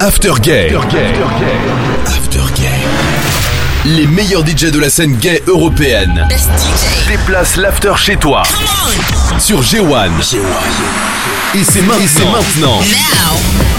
After Gay. After Gay. Les meilleurs DJ de la scène gay européenne. Déplace l'after chez toi. Sur G1. Et c'est maintenant. together,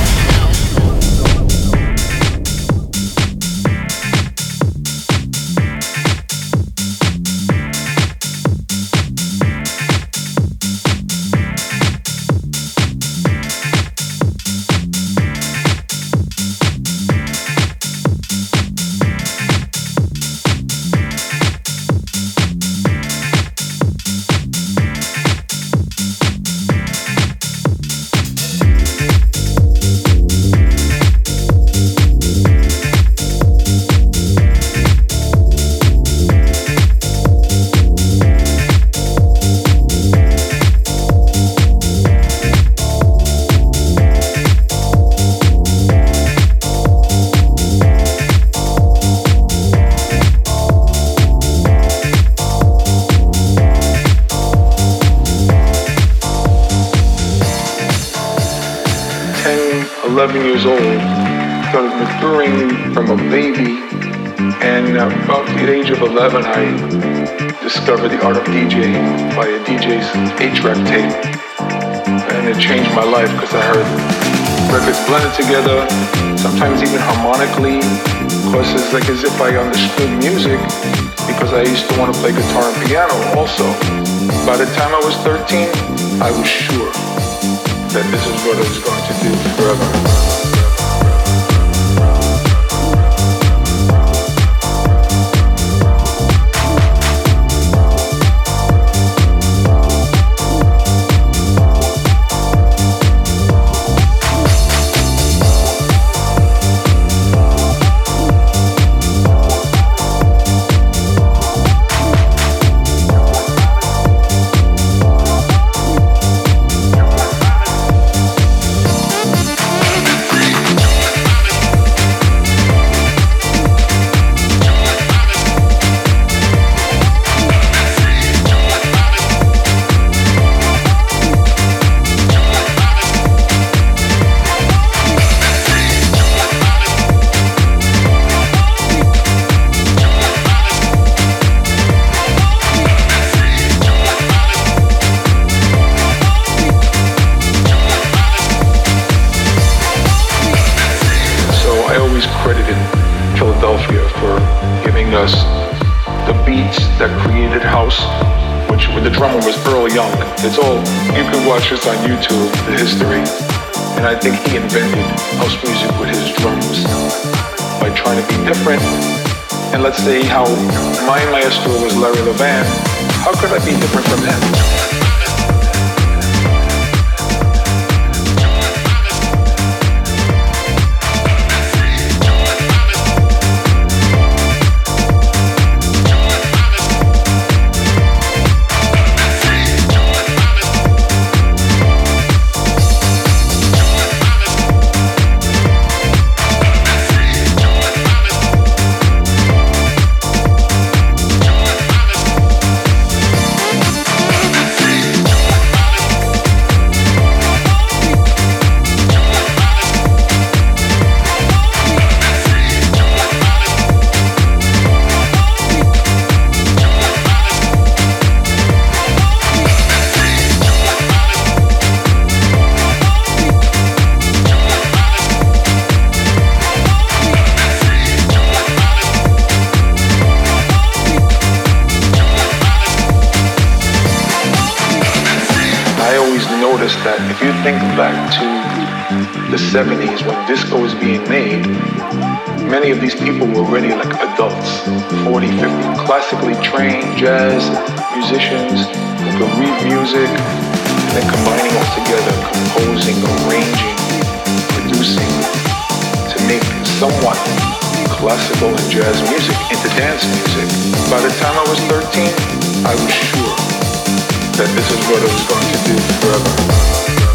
the 70s when disco was being made, many of these people were already like adults, 40, 50, classically trained jazz musicians who could read music and then combining all together, composing, arranging, producing to make somewhat classical and jazz music into dance music. By the time I was 13, I was sure that this is what I was going to do forever.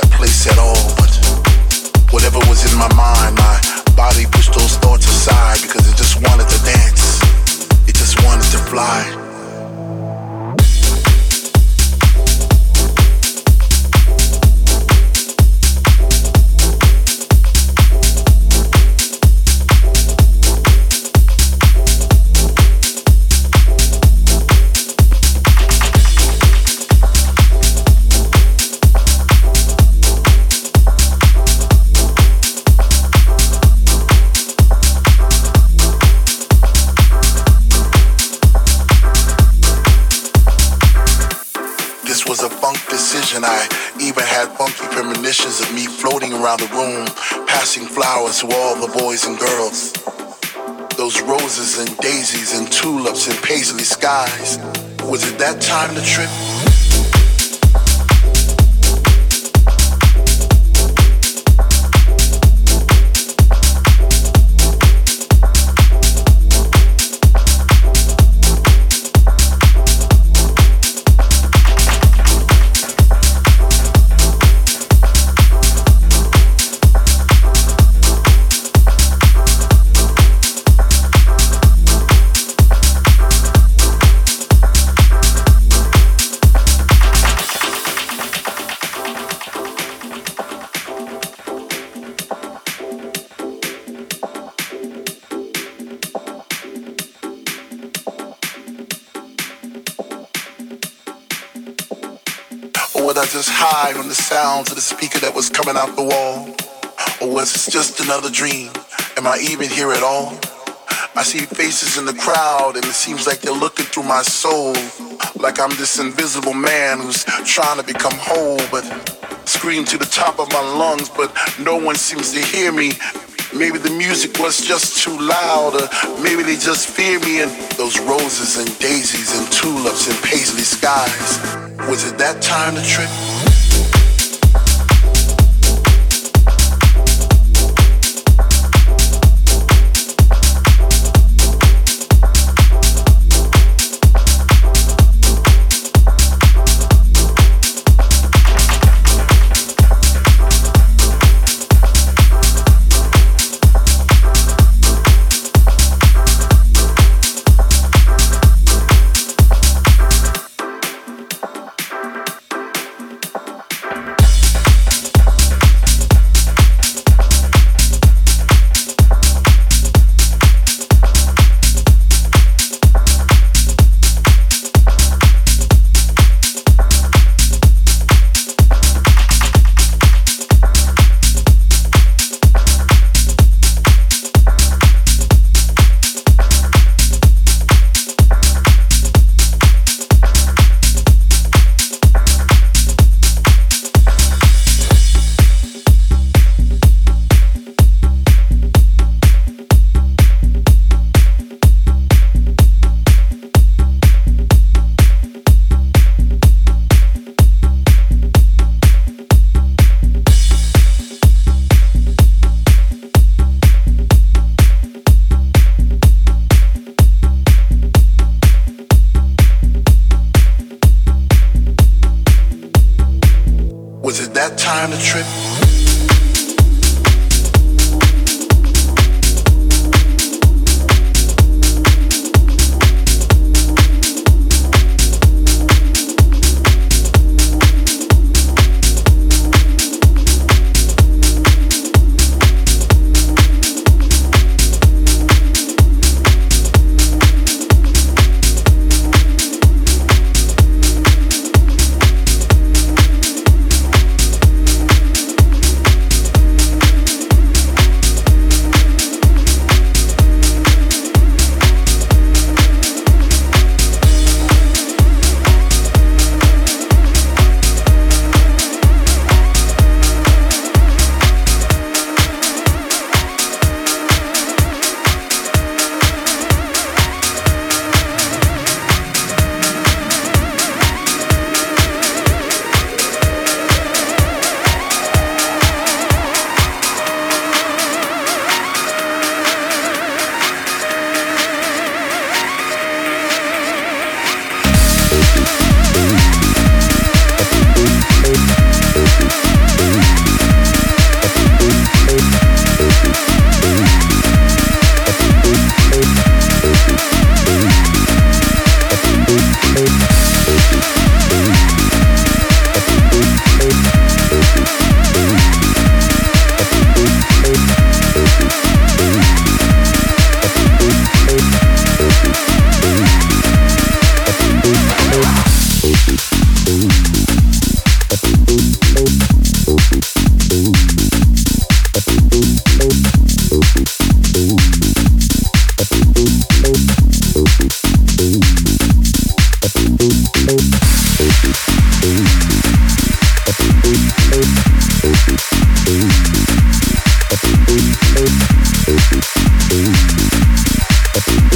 That place at all, but whatever was in my mind, my body pushed those thoughts aside because it just wanted to dance. It just wanted to fly. Flowers to all the boys and girls. Those roses and daisies and tulips and paisley skies. Was it that time to trip? Sounds of the speaker that was coming out the wall? Or was this just another dream? Am I even here at all? I see faces in the crowd and it seems like they're looking through my soul. Like I'm this invisible man who's trying to become whole, but scream to the top of my lungs, but no one seems to hear me. Maybe the music was just too loud, or maybe they just fear me and those roses and daisies and tulips and paisley skies. Was it that time to trip?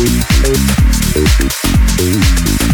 Thank you.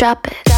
Drop it.